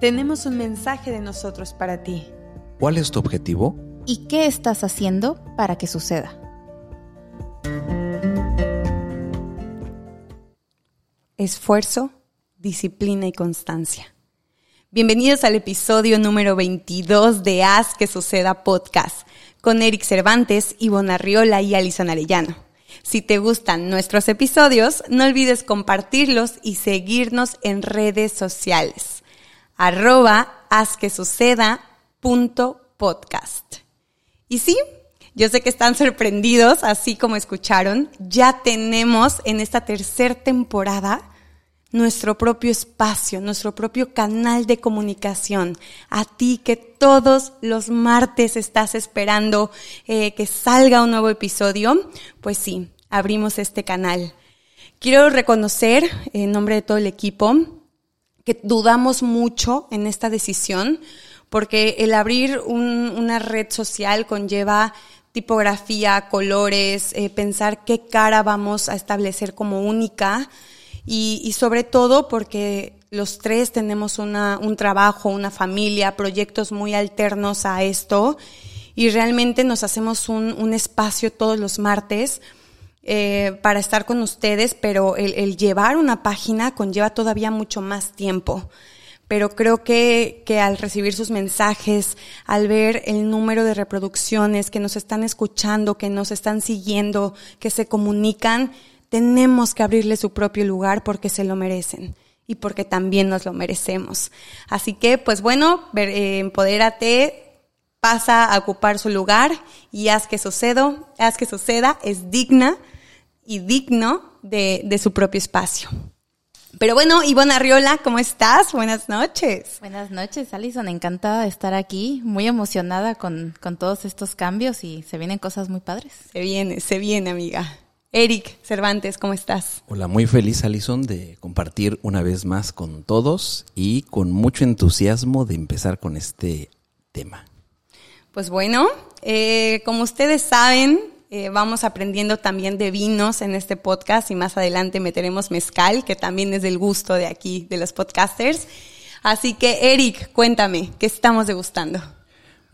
Tenemos un mensaje de nosotros para ti. ¿Cuál es tu objetivo? ¿Y qué estás haciendo para que suceda? Esfuerzo, disciplina y constancia. Bienvenidos al episodio número 22 de Haz que Suceda Podcast con Eric Cervantes, Ivonne Arriola y Alison Arellano. Si te gustan nuestros episodios, no olvides compartirlos y seguirnos en redes sociales arroba haz que suceda punto podcast. Y sí, yo sé que están sorprendidos, así como escucharon, ya tenemos en esta tercera temporada nuestro propio espacio, nuestro propio canal de comunicación. A ti que todos los martes estás esperando eh, que salga un nuevo episodio, pues sí, abrimos este canal. Quiero reconocer en nombre de todo el equipo que dudamos mucho en esta decisión, porque el abrir una red social conlleva tipografía, colores, eh, pensar qué cara vamos a establecer como única y, sobre todo porque los tres tenemos una, un trabajo, una familia, proyectos muy alternos a esto y realmente nos hacemos un, un espacio todos los martes eh, para estar con ustedes, pero el, llevar una página conlleva todavía mucho más tiempo. Pero creo que, que al recibir sus mensajes, al ver el número de reproducciones que nos están escuchando, que nos están siguiendo, que se comunican, tenemos que abrirle su propio lugar porque se lo merecen y porque también nos lo merecemos. Así que, pues bueno, eh, empodérate, pasa a ocupar su lugar y haz que suceda, haz que suceda, es digna y digno de, su propio espacio. Pero bueno, Ivonne Arriola, ¿cómo estás? Buenas noches. Buenas noches, Alison. Encantada de estar aquí, muy emocionada con, con, todos estos cambios y se vienen cosas muy padres. Se viene, se viene, amiga. Eric Cervantes, ¿cómo estás? Hola, muy feliz, Alison, de compartir una vez más con todos y con mucho entusiasmo de empezar con este tema. Pues bueno, eh, como ustedes saben, eh, vamos aprendiendo también de vinos en este podcast y más adelante meteremos mezcal, que también es del gusto de aquí, de los podcasters. Así que, Eric, cuéntame, ¿qué estamos degustando?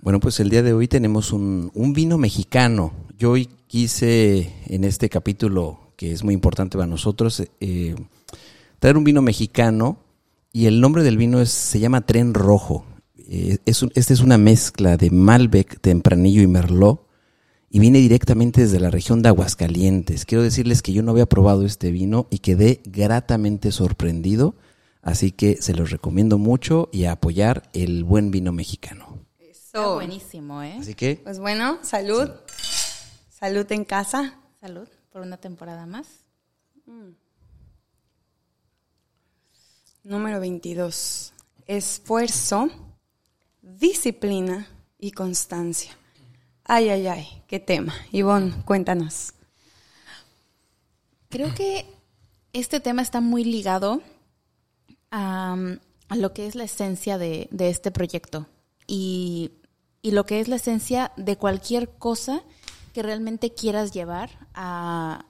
Bueno, pues el día de hoy tenemos un, vino mexicano. Yo hoy quise, en este capítulo, que es muy importante para nosotros, eh, traer un vino mexicano y el nombre del vino es, se llama Tren Rojo. Eh, es esta es una mezcla de Malbec, Tempranillo y Merlot y viene directamente desde la región de Aguascalientes. Quiero decirles que yo no había probado este vino y quedé gratamente sorprendido, así que se los recomiendo mucho y a apoyar el buen vino mexicano. Eso. buenísimo, ¿eh? Así que. Pues bueno, salud. Salud en casa. Salud por una temporada más. Mm. Número 22. Esfuerzo, disciplina y constancia. Ay, ay, ay, qué tema. Ivonne, cuéntanos. Creo que este tema está muy ligado a, lo que es la esencia de, este proyecto y, lo que es la esencia de cualquier cosa que realmente quieras llevar a,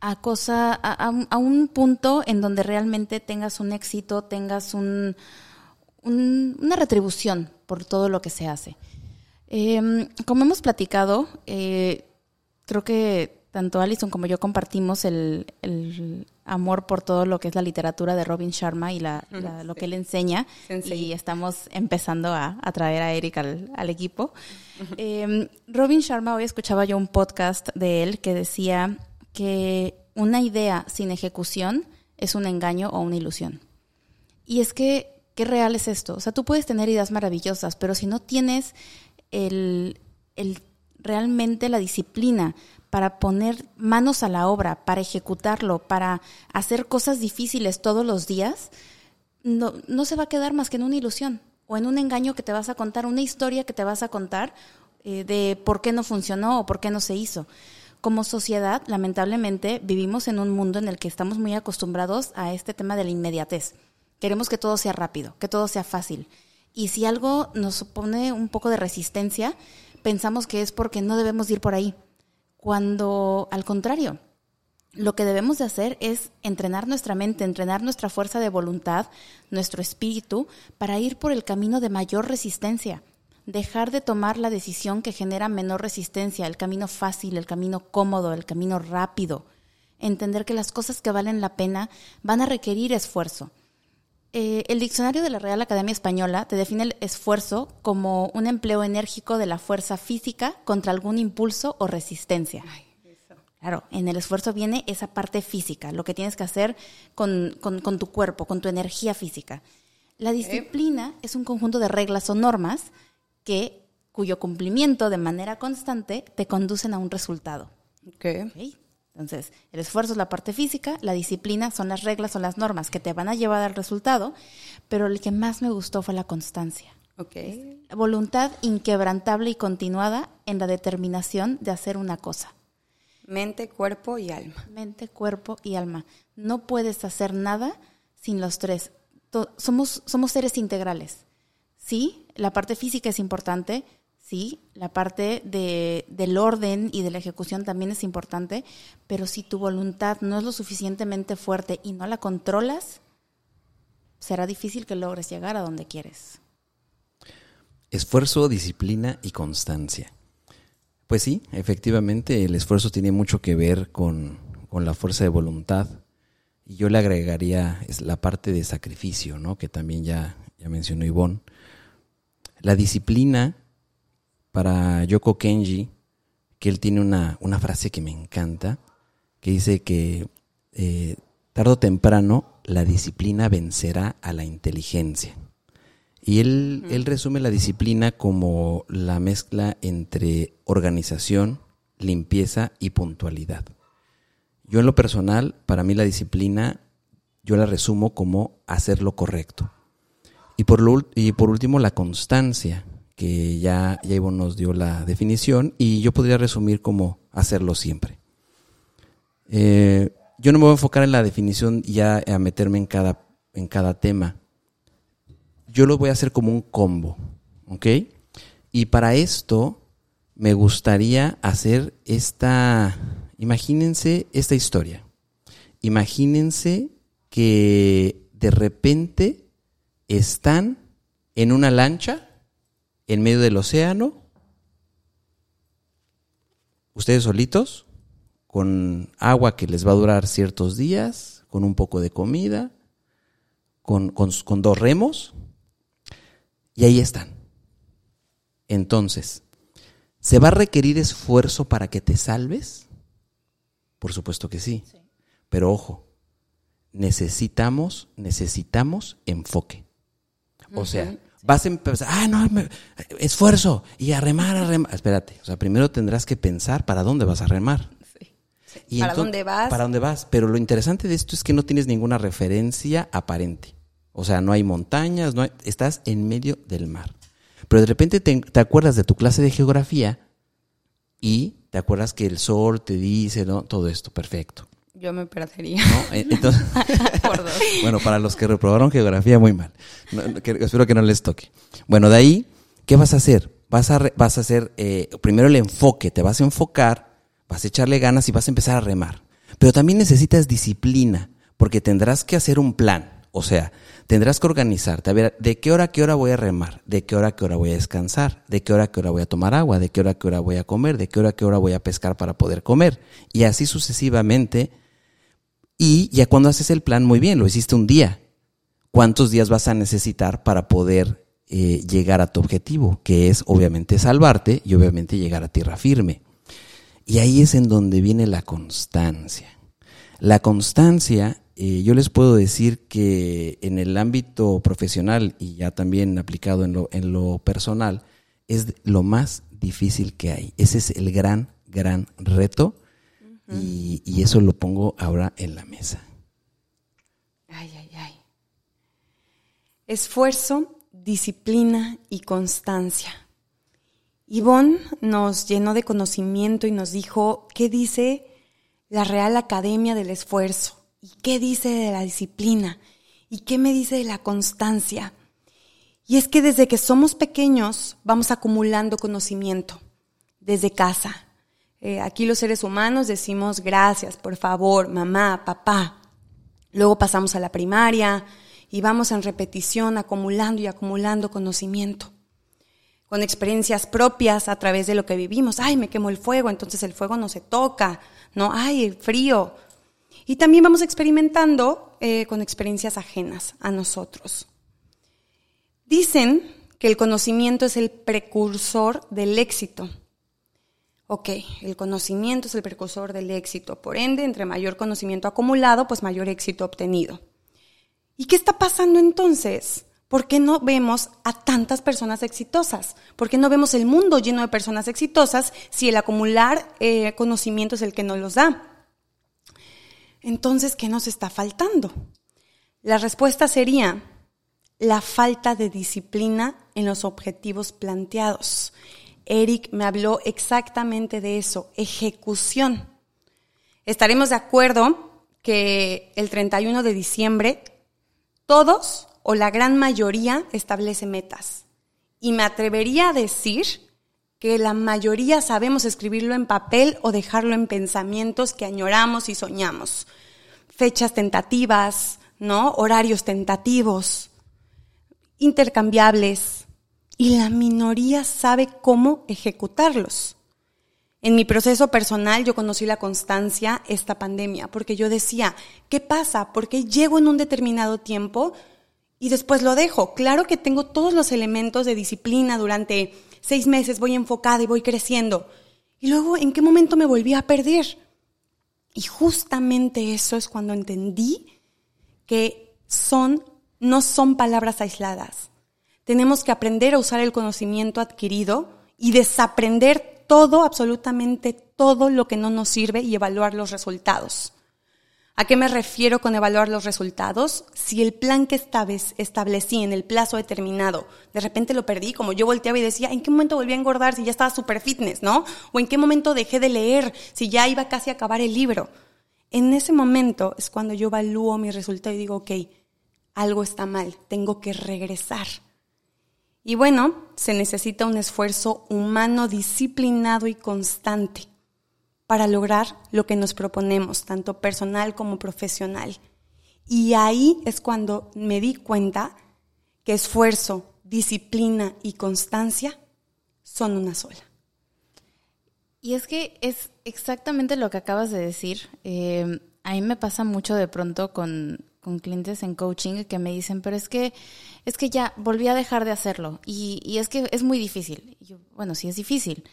a cosa, a, un punto en donde realmente tengas un éxito, tengas un, una retribución por todo lo que se hace. Eh, como hemos platicado, eh, creo que tanto Alison como yo compartimos el, amor por todo lo que es la literatura de Robin Sharma y la, lo que él enseña. Y estamos empezando a, traer a Eric al, equipo. Em, Robin Sharma, hoy escuchaba yo un podcast de él que decía que una idea sin ejecución es un engaño o una ilusión. Y es que, ¿qué real es esto? O sea, tú puedes tener ideas maravillosas, pero si no tienes el, realmente la disciplina para poner manos a la obra, para ejecutarlo, para hacer cosas difíciles todos los días, no, no se va a quedar más que en una ilusión o en un engaño que te vas a contar, una historia que te vas a contar eh, de por qué no funcionó o por qué no se hizo. Como sociedad, lamentablemente, vivimos en un mundo en el que estamos muy acostumbrados a este tema de la inmediatez. Queremos que todo sea rápido, que todo sea fácil. Y si algo nos supone un poco de resistencia, pensamos que es porque no debemos ir por ahí. Cuando, al contrario, lo que debemos de hacer es entrenar nuestra mente, entrenar nuestra fuerza de voluntad, nuestro espíritu, para ir por el camino de mayor resistencia. Dejar de tomar la decisión que genera menor resistencia, el camino fácil, el camino cómodo, el camino rápido. Entender que las cosas que valen la pena van a requerir esfuerzo. Eh, el diccionario de la Real Academia Española te define el esfuerzo como un empleo enérgico de la fuerza física contra algún impulso o resistencia. Claro, en el esfuerzo viene esa parte física, lo que tienes que hacer con, tu cuerpo, con tu energía física. La disciplina es un conjunto de reglas o normas que, cuyo cumplimiento de manera constante te conducen a un resultado. Okay. Entonces, el esfuerzo es la parte física, la disciplina son las reglas, son las normas que te van a llevar al resultado, pero el que más me gustó fue la constancia. Okay. La voluntad inquebrantable y continuada en la determinación de hacer una cosa. Mente, cuerpo y alma. Mente, cuerpo y alma. No puedes hacer nada sin los tres. somos, somos seres integrales. Sí, la parte física es importante, sí, la parte de, del orden y de la ejecución también es importante, pero si tu voluntad no es lo suficientemente fuerte y no la controlas, será difícil que logres llegar a donde quieres. Esfuerzo, disciplina y constancia. Pues sí, efectivamente, el esfuerzo tiene mucho que ver con, la fuerza de voluntad. Y yo le agregaría la parte de sacrificio, ¿no? Que también ya, ya mencionó Ivonne. La disciplina para Yoko Kenji, que él tiene una, frase que me encanta, que dice que eh, tarde o temprano la disciplina vencerá a la inteligencia. Y él, él resume la disciplina como la mezcla entre organización, limpieza y puntualidad. Yo en lo personal, para mí la disciplina, yo la resumo como hacer lo correcto. Y por, y por último, la constancia, que ya, ya Ivo nos dio la definición y yo podría resumir como hacerlo siempre. Eh, yo no me voy a enfocar en la definición y ya a meterme en cada, en cada tema. Yo lo voy a hacer como un combo, ¿ok? Y para esto me gustaría hacer esta, imagínense esta historia. Imagínense que de repente están en una lancha en medio del océano, ustedes solitos, con agua que les va a durar ciertos días, con un poco de comida, con, dos remos, y ahí están. Entonces, ¿se va a requerir esfuerzo para que te salves? Por supuesto que sí. Pero ojo, necesitamos, necesitamos enfoque. O sea, vas a empezar, ah, no, esfuerzo y a remar, a remar. Espérate, o sea, primero tendrás que pensar para dónde vas a remar. Sí. ¿Para dónde vas? Para dónde vas. Pero lo interesante de esto es que no tienes ninguna referencia aparente. O sea, no hay montañas, no estás en medio del mar. Pero de repente te, te acuerdas de tu clase de geografía y te acuerdas que el sol te dice, ¿no? Todo esto, perfecto. Yo me perdería. Eh, bueno, para los que reprobaron geografía, muy mal. espero que no les toque. Bueno, de ahí, ¿qué vas a hacer? Vas a, vas a hacer eh, primero el enfoque, te vas a enfocar, vas a echarle ganas y vas a empezar a remar. Pero también necesitas disciplina, porque tendrás que hacer un plan. O sea, tendrás que organizarte. A ver, ¿de qué hora a qué hora voy a remar? ¿De qué hora a qué hora voy a descansar? ¿De qué hora a qué hora voy a tomar agua? ¿De qué hora a qué hora voy a comer? ¿De qué hora a qué hora voy a pescar para poder comer? Y así sucesivamente y ya cuando haces el plan, muy bien, lo hiciste un día. ¿Cuántos días vas a necesitar para poder eh, llegar a tu objetivo? Que es obviamente salvarte y obviamente llegar a tierra firme. Y ahí es en donde viene la constancia. La constancia, eh, yo les puedo decir que en el ámbito profesional y ya también aplicado en lo, en lo personal, es lo más difícil que hay. Ese es el gran, gran reto y, eso lo pongo ahora en la mesa. Ay, ay, ay. Esfuerzo, disciplina y constancia. Ivonne nos llenó de conocimiento y nos dijo qué dice la Real Academia del Esfuerzo y qué dice de la disciplina y qué me dice de la constancia. Y es que desde que somos pequeños vamos acumulando conocimiento, desde casa, Eh, aquí los seres humanos decimos gracias, por favor, mamá, papá. Luego pasamos a la primaria y vamos en repetición acumulando y acumulando conocimiento. Con experiencias propias a través de lo que vivimos. Ay, me quemó el fuego, entonces el fuego no se toca. No, ay, frío. Y también vamos experimentando eh, con experiencias ajenas a nosotros. Dicen que el conocimiento es el precursor del éxito. Ok, el conocimiento es el precursor del éxito. Por ende, entre mayor conocimiento acumulado, pues mayor éxito obtenido. ¿Y qué está pasando entonces? ¿Por qué no vemos a tantas personas exitosas? ¿Por qué no vemos el mundo lleno de personas exitosas si el acumular eh, conocimiento es el que nos los da? Entonces, ¿qué nos está faltando? La respuesta sería la falta de disciplina en los objetivos planteados. Eric me habló exactamente de eso, ejecución. Estaremos de acuerdo que el 31 de diciembre todos o la gran mayoría establece metas. Y me atrevería a decir que la mayoría sabemos escribirlo en papel o dejarlo en pensamientos que añoramos y soñamos. Fechas tentativas, ¿no? Horarios tentativos, intercambiables, y la minoría sabe cómo ejecutarlos. En mi proceso personal yo conocí la constancia esta pandemia, porque yo decía, ¿qué pasa? Porque llego en un determinado tiempo y después lo dejo. Claro que tengo todos los elementos de disciplina durante seis meses, voy enfocada y voy creciendo. Y luego, ¿en qué momento me volví a perder? Y justamente eso es cuando entendí que son, no son palabras aisladas tenemos que aprender a usar el conocimiento adquirido y desaprender todo, absolutamente todo lo que no nos sirve y evaluar los resultados. ¿A qué me refiero con evaluar los resultados? Si el plan que establecí en el plazo determinado, de repente lo perdí, como yo volteaba y decía, ¿en qué momento volví a engordar si ya estaba super fitness, no? O en qué momento dejé de leer si ya iba casi a acabar el libro. En ese momento es cuando yo evalúo mi resultado y digo, ok, algo está mal, tengo que regresar. Y bueno, se necesita un esfuerzo humano disciplinado y constante para lograr lo que nos proponemos, tanto personal como profesional. Y ahí es cuando me di cuenta que esfuerzo, disciplina y constancia son una sola. Y es que es exactamente lo que acabas de decir. Eh, a mí me pasa mucho de pronto con, con clientes en coaching que me dicen, pero es que, es que ya volví a dejar de hacerlo y, y es que es muy difícil. yo, bueno, sí es difícil,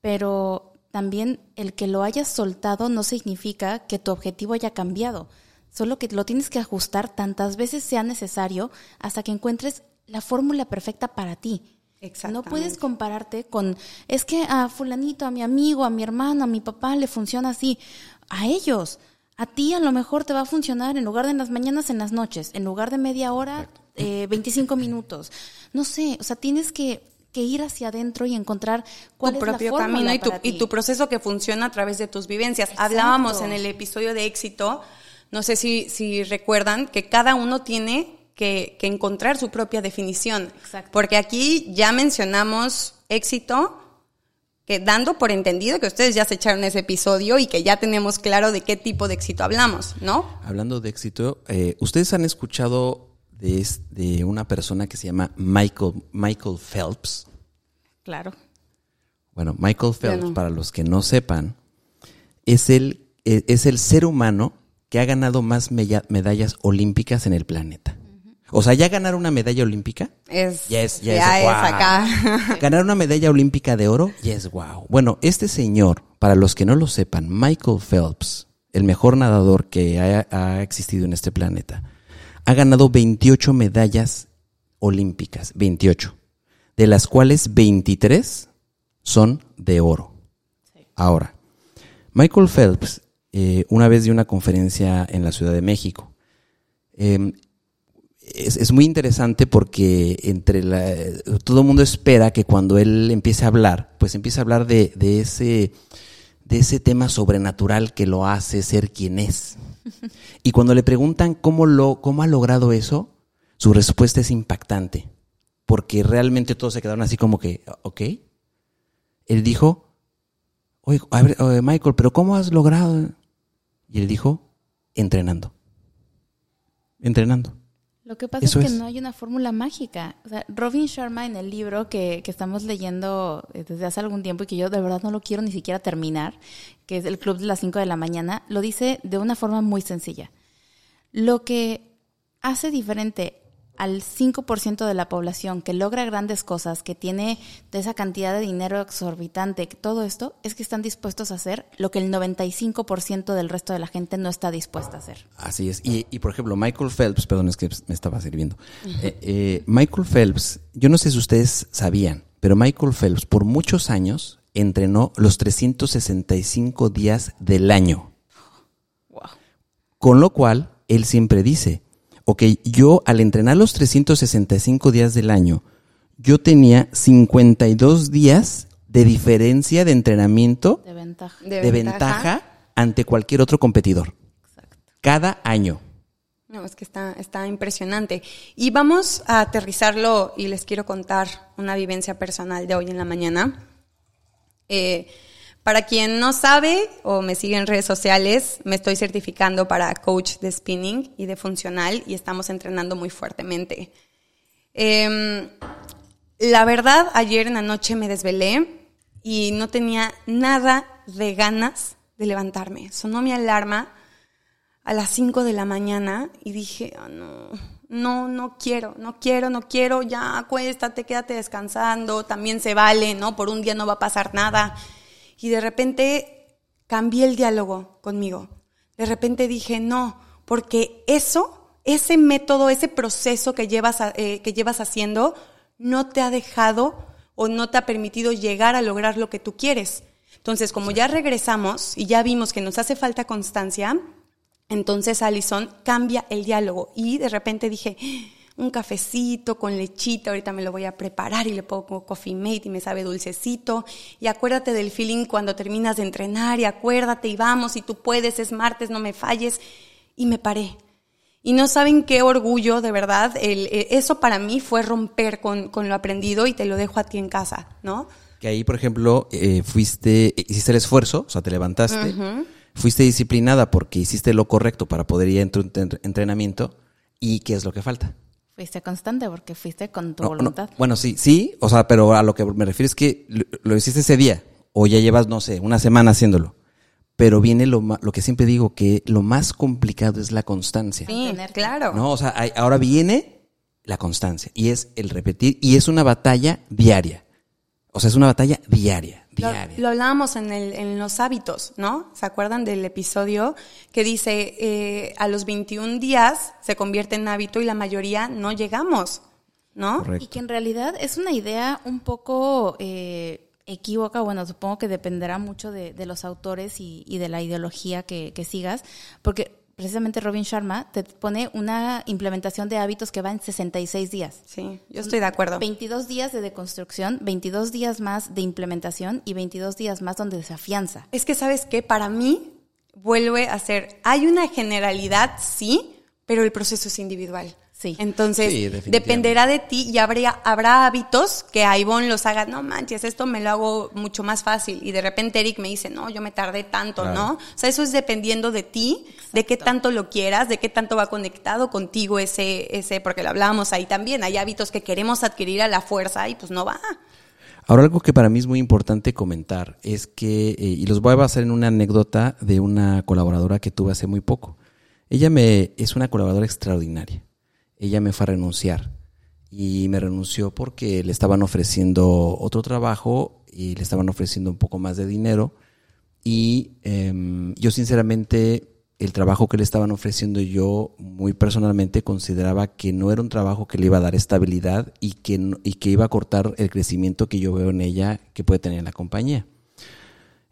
pero también el que lo hayas soltado no significa que tu objetivo haya cambiado, solo que lo tienes que ajustar tantas veces sea necesario hasta que encuentres la fórmula perfecta para ti. No puedes compararte con, es que a fulanito, a mi amigo, a mi hermano, a mi papá le funciona así. A ellos, a ti a lo mejor te va a funcionar en lugar de en las mañanas, en las noches, en lugar de media hora, eh, 25 minutos. No sé, o sea, tienes que, ir hacia adentro y encontrar cuál tu es propio la camino y tu, y tu proceso que funciona a través de tus vivencias. Hablábamos en el episodio de éxito, no sé si, si recuerdan, que cada uno tiene que, que encontrar su propia definición. Exacto. Porque aquí ya mencionamos éxito, dando por entendido que ustedes ya se echaron ese episodio y que ya tenemos claro de qué tipo de éxito hablamos, ¿no? Hablando de éxito, eh, ustedes han escuchado de, de, una persona que se llama Michael, Michael Phelps. Claro. Bueno, Michael Phelps, para los que no sepan, es el, e, es el ser humano que ha ganado más medallas olímpicas en el planeta. O sea, ya ganar una medalla olímpica. Es, ya es, ya, es, acá. Ganar una medalla olímpica de oro, ya es wow. Bueno, este señor, para los que no lo sepan, Michael Phelps, el mejor nadador que ha, existido en este planeta, ha ganado 28 medallas olímpicas, 28, de las cuales 23 son de oro. Ahora, Michael Phelps, eh, una vez dio una conferencia en la Ciudad de México. Eh, es, muy interesante porque entre la, todo el mundo espera que cuando él empiece a hablar, pues empiece a hablar de, ese, de ese tema sobrenatural que lo hace ser quien es. Y cuando le preguntan cómo, lo, cómo ha logrado eso, su respuesta es impactante, porque realmente todos se quedaron así como que, ok. Él dijo, oye, a ver, oye, Michael, pero ¿cómo has logrado? Y él dijo, entrenando. Entrenando. Lo que pasa Eso es que es. no hay una fórmula mágica. O sea, Robin Sharma en el libro que, que estamos leyendo eh, desde hace algún tiempo y que yo de verdad no lo quiero ni siquiera terminar, que es el Club de las 5 de la mañana, lo dice de una forma muy sencilla. Lo que hace diferente al 5% de la población que logra grandes cosas, que tiene de esa cantidad de dinero exorbitante, todo esto, es que están dispuestos a hacer lo que el 95% del resto de la gente no está dispuesta a hacer. Así es. Y, y, por ejemplo, Michael Phelps, perdón, es que me estaba sirviendo. Eh, eh, Michael Phelps, yo no sé si ustedes sabían, pero Michael Phelps por muchos años entrenó los 365 días del año. Wow. Con lo cual, él siempre dice, ok, yo al entrenar los 365 días del año, yo tenía 52 días de diferencia de entrenamiento De ventaja. De de, ventaja. ventaja ante cualquier otro competidor. Exacto. Cada año. No, es que está, está impresionante. Y vamos a aterrizarlo y les quiero contar una vivencia personal de hoy en la mañana. Eh, para quien no sabe o me sigue en redes sociales, me estoy certificando para coach de spinning y de funcional y estamos entrenando muy fuertemente. Eh, la verdad, ayer en la noche me desvelé y no tenía nada de ganas de levantarme. Sonó mi alarma a las 5 de la mañana y dije, "Ah, no, no, no quiero, no quiero, no quiero, ya acuéstate, quédate descansando, también se vale, ¿no? Por un día no va a pasar nada. Y de repente cambié el diálogo conmigo. De repente dije, no, porque eso, ese método, ese proceso que llevas, eh, que llevas haciendo, no te ha dejado o no te ha permitido llegar a lograr lo que tú quieres. Entonces, como ya regresamos y ya vimos que nos hace falta constancia, entonces Alison cambia el diálogo y de repente dije, un cafecito con lechita, ahorita me lo voy a preparar y le pongo coffee mate y me sabe dulcecito. Y acuérdate del feeling cuando terminas de entrenar y acuérdate y vamos, y tú puedes, es martes, no me falles. Y me paré. Y no saben qué orgullo, de verdad. El, eh, eso para mí fue romper con, con lo aprendido y te lo dejo a ti en casa, ¿no? Que ahí, por ejemplo, eh, fuiste, hiciste el esfuerzo, o sea, te levantaste, fuiste disciplinada porque hiciste lo correcto para poder ir a tu entrenamiento. ¿Y qué es lo que falta? Fuiste constante porque fuiste con tu No, no, voluntad. bueno, sí, sí, o sea, pero a lo que me refiero es que lo, lo hiciste ese día, o ya llevas, no sé, una semana haciéndolo. Pero viene lo, ma- lo que siempre digo, que lo más complicado es la constancia. Sí, claro. ¿no? O sea, hay- ahora viene la constancia y es el repetir y es una batalla diaria. O sea, es una batalla diaria, Lo, diaria. lo hablábamos en, el, en los hábitos, ¿no? ¿Se acuerdan del episodio que dice eh, a los 21 días se convierte en hábito y la mayoría no llegamos, ¿no? Correcto. Y que en realidad es una idea un poco eh, equívoca, bueno, supongo que dependerá mucho de, de los autores y, y de la ideología que, que sigas, porque precisamente Robin Sharma te pone una implementación de hábitos que va en 66 días. Sí, yo estoy de acuerdo. 22 días de deconstrucción, 22 días más de implementación y 22 días más donde se afianza. Es que, ¿sabes qué? Para mí, vuelve a ser, hay una generalidad, sí, pero el proceso es individual. Sí. Entonces, Sí, dependerá de ti y habría, habrá hábitos que a Ivonne los haga, no manches, esto me lo hago mucho más fácil. Y de repente Eric me dice, no, yo me tardé tanto, Claro. ¿no? O sea, eso es dependiendo de ti, de qué tanto lo quieras, de qué tanto va conectado contigo ese, ese, porque lo hablábamos ahí también. Hay hábitos que queremos adquirir a la fuerza y pues no va. Ahora algo que para mí es muy importante comentar es que, eh, y los voy a basar en una anécdota de una colaboradora que tuve hace muy poco. Ella me es una colaboradora extraordinaria. Ella me fue a renunciar y me renunció porque le estaban ofreciendo otro trabajo y le estaban ofreciendo un poco más de dinero y em, yo sinceramente el trabajo que le estaban ofreciendo yo muy personalmente consideraba que no era un trabajo que le iba a dar estabilidad y que, y que iba a cortar el crecimiento que yo veo en ella que puede tener en la compañía.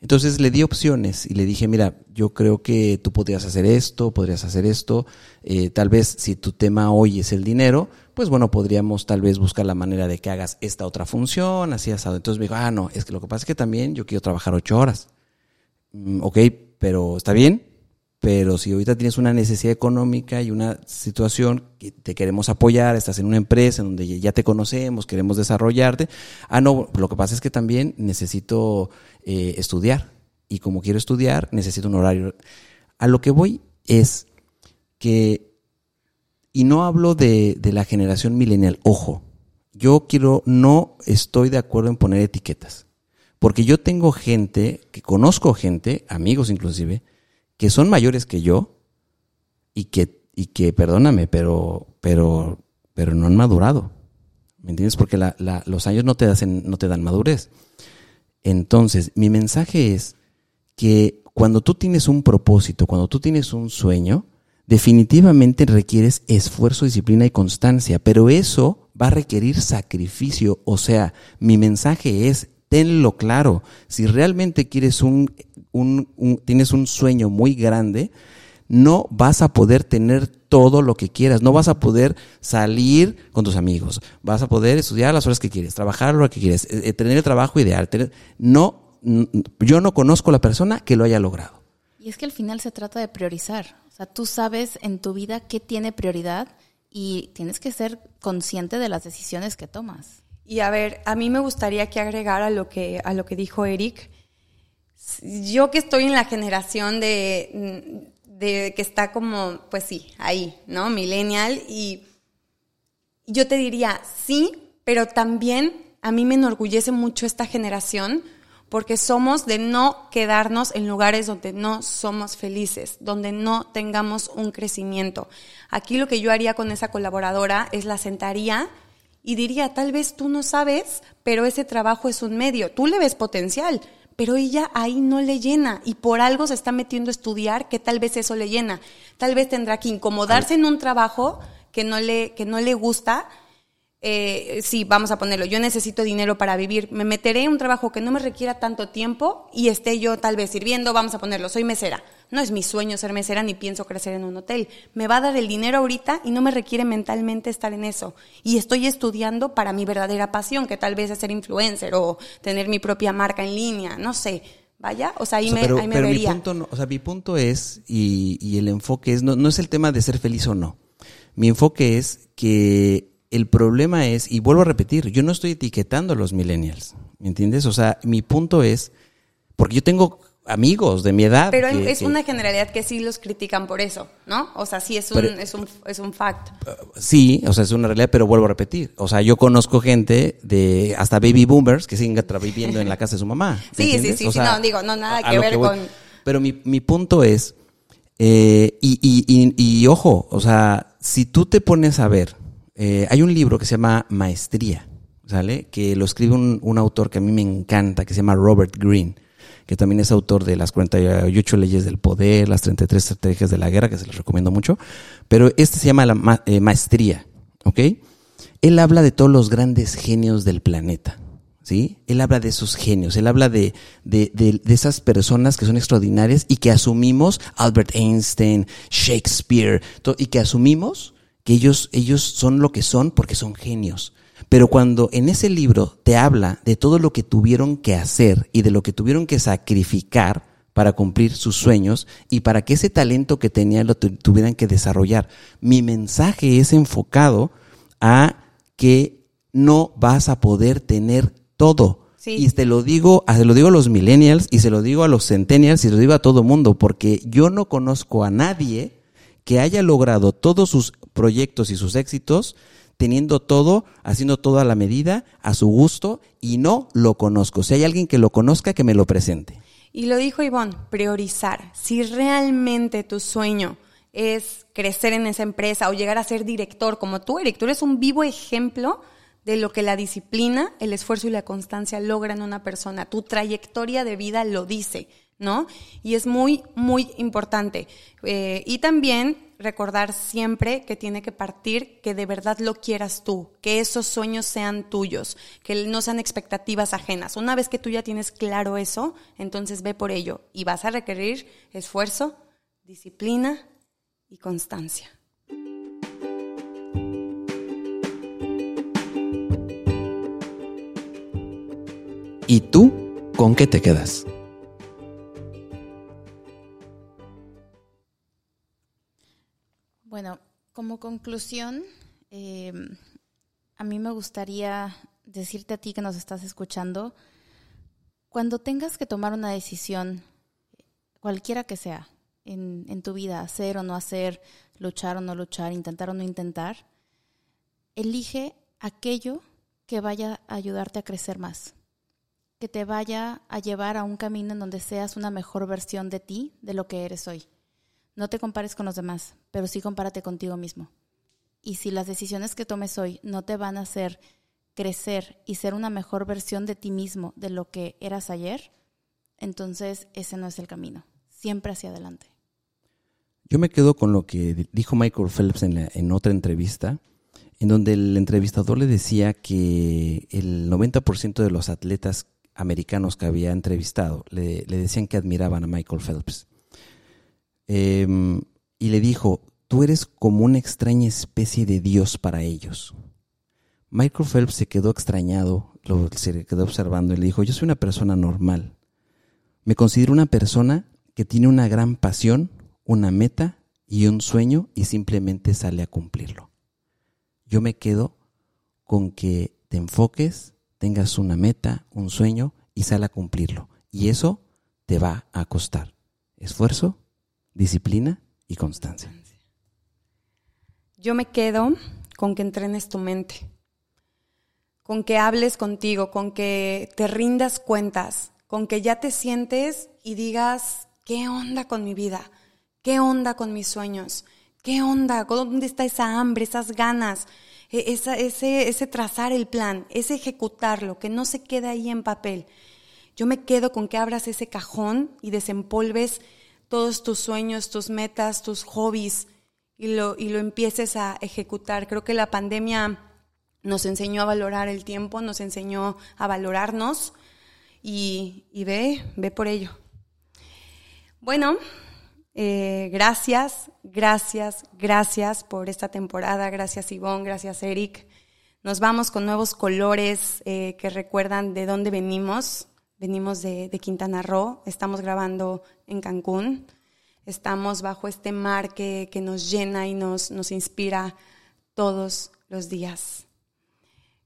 Entonces le di opciones y le dije, mira, yo creo que tú podrías hacer esto, podrías hacer esto, eh, tal vez si tu tema hoy es el dinero, pues bueno, podríamos tal vez buscar la manera de que hagas esta otra función, así asado. Entonces me dijo, ah, no, es que lo que pasa es que también yo quiero trabajar ocho horas. Mm, ok, pero está bien, pero si ahorita tienes una necesidad económica y una situación que te queremos apoyar, estás en una empresa en donde ya te conocemos, queremos desarrollarte, ah, no, lo que pasa es que también necesito eh, estudiar. y como quiero estudiar, necesito un horario. A lo que voy es que, y no hablo de, de la generación millennial, ojo, yo quiero, no estoy de acuerdo en poner etiquetas. Porque yo tengo gente, que conozco gente, amigos inclusive, que son mayores que yo y que, y que perdóname, pero, pero, pero no han madurado. ¿Me entiendes? Porque los años no te, hacen, no te dan madurez. Entonces, mi mensaje es que cuando tú tienes un propósito, cuando tú tienes un sueño, definitivamente requieres esfuerzo, disciplina y constancia, pero eso va a requerir sacrificio. O sea, mi mensaje es, tenlo claro, si realmente quieres un, un, un, tienes un sueño muy grande, no vas a poder tener todo lo que quieras, no vas a poder salir con tus amigos, vas a poder estudiar las horas que quieres, trabajar lo que quieres, eh, tener el trabajo ideal. Tener, no, yo no conozco la persona que lo haya logrado. Y es que al final se trata de priorizar. O sea, tú sabes en tu vida qué tiene prioridad y tienes que ser consciente de las decisiones que tomas. Y a ver, a mí me gustaría que agregara a lo que, a lo que dijo Eric. Yo que estoy en la generación de, de que está como, pues sí, ahí, ¿no? Millennial. Y yo te diría, sí, pero también a mí me enorgullece mucho esta generación porque somos de no quedarnos en lugares donde no somos felices, donde no tengamos un crecimiento. Aquí lo que yo haría con esa colaboradora es la sentaría y diría, tal vez tú no sabes, pero ese trabajo es un medio, tú le ves potencial, pero ella ahí no le llena y por algo se está metiendo a estudiar que tal vez eso le llena. Tal vez tendrá que incomodarse en un trabajo que no le, que no le gusta eh, sí, vamos a ponerlo, yo necesito dinero para vivir, me meteré en un trabajo que no me requiera tanto tiempo y esté yo tal vez sirviendo, vamos a ponerlo, soy mesera. No es mi sueño ser mesera ni pienso crecer en un hotel. Me va a dar el dinero ahorita y no me requiere mentalmente estar en eso. Y estoy estudiando para mi verdadera pasión, que tal vez es ser influencer o tener mi propia marca en línea, no sé. Vaya, o sea, ahí me, pero, ahí me pero vería. Mi punto no, o sea, mi punto es, y, y el enfoque es, no, no es el tema de ser feliz o no. Mi enfoque es que el problema es, y vuelvo a repetir, yo no estoy etiquetando a los millennials, ¿me entiendes? O sea, mi punto es, porque yo tengo amigos de mi edad. Pero que- es que- una generalidad que sí los critican por eso, ¿no? O sea, sí es un, Pero- es un, es un fact. Sí, o sea, es una realidad, pero vuelvo a repetir. O sea, yo conozco gente de hasta baby boomers que siguen viviendo en la casa de su mamá. ¿me Sí, sí, entiendes? sí, O sí, no, digo, no, nada que ver con- Pero mi, mi punto es, eh, y, y, y, y ojo, o sea, si tú te pones a ver, eh, hay un libro que se llama Maestría, ¿sale? Que lo escribe un, un autor que a mí me encanta, que se llama Robert Greene, que también es autor de las 48 leyes del poder, las 33 estrategias de la guerra, que se les recomiendo mucho. Pero este se llama la eh, Maestría, ¿ok? Él habla de todos los grandes genios del planeta. ¿Sí? Él habla de esos genios, él habla de, de, de, de esas personas que son extraordinarias y que asumimos, Albert Einstein, Shakespeare, y que asumimos que ellos, ellos son lo que son porque son genios. Pero cuando en ese libro te habla de todo lo que tuvieron que hacer y de lo que tuvieron que sacrificar para cumplir sus sueños y para que ese talento que tenían lo tu- tuvieran que desarrollar, mi mensaje es enfocado a que no vas a poder tener todo. Sí. Y te lo digo, a- se lo digo a los millennials y se lo digo a los centennials y se lo digo a todo mundo, porque yo no conozco a nadie que haya logrado todos sus proyectos y sus éxitos teniendo todo, haciendo todo a la medida, a su gusto, y no lo conozco. Si hay alguien que lo conozca, que me lo presente. Y lo dijo Ivonne, priorizar. Si realmente tu sueño es crecer en esa empresa o llegar a ser director como tú, Eric, tú eres un vivo ejemplo de lo que la disciplina, el esfuerzo y la constancia logran en una persona. Tu trayectoria de vida lo dice, ¿no? Y es muy, muy importante. Eh, y también recordar siempre que tiene que partir que de verdad lo quieras tú, que esos sueños sean tuyos, que no sean expectativas ajenas. Una vez que tú ya tienes claro eso, entonces ve por ello y vas a requerir esfuerzo, disciplina y constancia. ¿Y tú con qué te quedas? Bueno, como conclusión, eh, a mí me gustaría decirte a ti que nos estás escuchando, cuando tengas que tomar una decisión cualquiera que sea, en, en tu vida, hacer o no hacer, luchar o no luchar, intentar o no intentar, elige aquello que vaya a ayudarte a crecer más, que te vaya a llevar a un camino en donde seas una mejor versión de ti, de lo que eres hoy. No te compares con los demás, pero sí compárate contigo mismo. Y si las decisiones que tomes hoy no te van a hacer crecer y ser una mejor versión de ti mismo, de lo que eras ayer, entonces ese no es el camino. Siempre hacia adelante. Yo me quedo con lo que dijo Michael Phelps en, en otra entrevista, en donde el entrevistador le decía que el 90% de los atletas americanos que había entrevistado le, decían que admiraban a Michael Phelps. Em, y le dijo, tú eres como una extraña especie de Dios para ellos. Michael Phelps se quedó extrañado, lo, se quedó observando y le dijo, yo soy una persona normal. Me considero una persona que tiene una gran pasión, una meta y un sueño y simplemente sale a cumplirlo. Yo me quedo con que te enfoques, tengas una meta, un sueño y sale a cumplirlo. Y eso te va a costar esfuerzo, disciplina y constancia. Yo me quedo con que entrenes tu mente, con que hables contigo, con que te rindas cuentas, con que ya te sientes y digas, ¿qué onda con mi vida? ¿Qué onda con mis sueños? ¿Qué onda? ¿Dónde está esa hambre, esas ganas? E, ese, ese trazar el plan, ese ejecutarlo, que no se quede ahí en papel. Yo me quedo con que abras ese cajón y desempolves todos tus sueños, tus metas, tus hobbies y lo, y lo empieces a ejecutar. Creo que la pandemia nos enseñó a valorar el tiempo, nos enseñó a valorarnos y, y ve, ve por ello. Bueno, eh, gracias, gracias, gracias por esta temporada. Gracias Ivonne, gracias Eric. Nos vamos con nuevos colores eh, que recuerdan de dónde venimos. Venimos de, Quintana Roo, estamos grabando en Cancún. Estamos bajo este mar que, que nos llena y nos, nos inspira todos los días.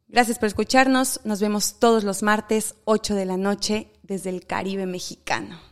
Gracias por escucharnos. Nos vemos todos los martes, 8 de la noche, desde el Caribe mexicano.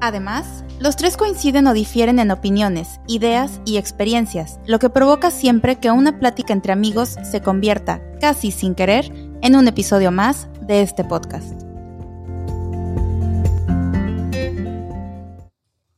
Además, los tres coinciden o difieren en opiniones, ideas y experiencias, lo que provoca siempre que una plática entre amigos se convierta, casi sin querer, en un episodio más de este podcast.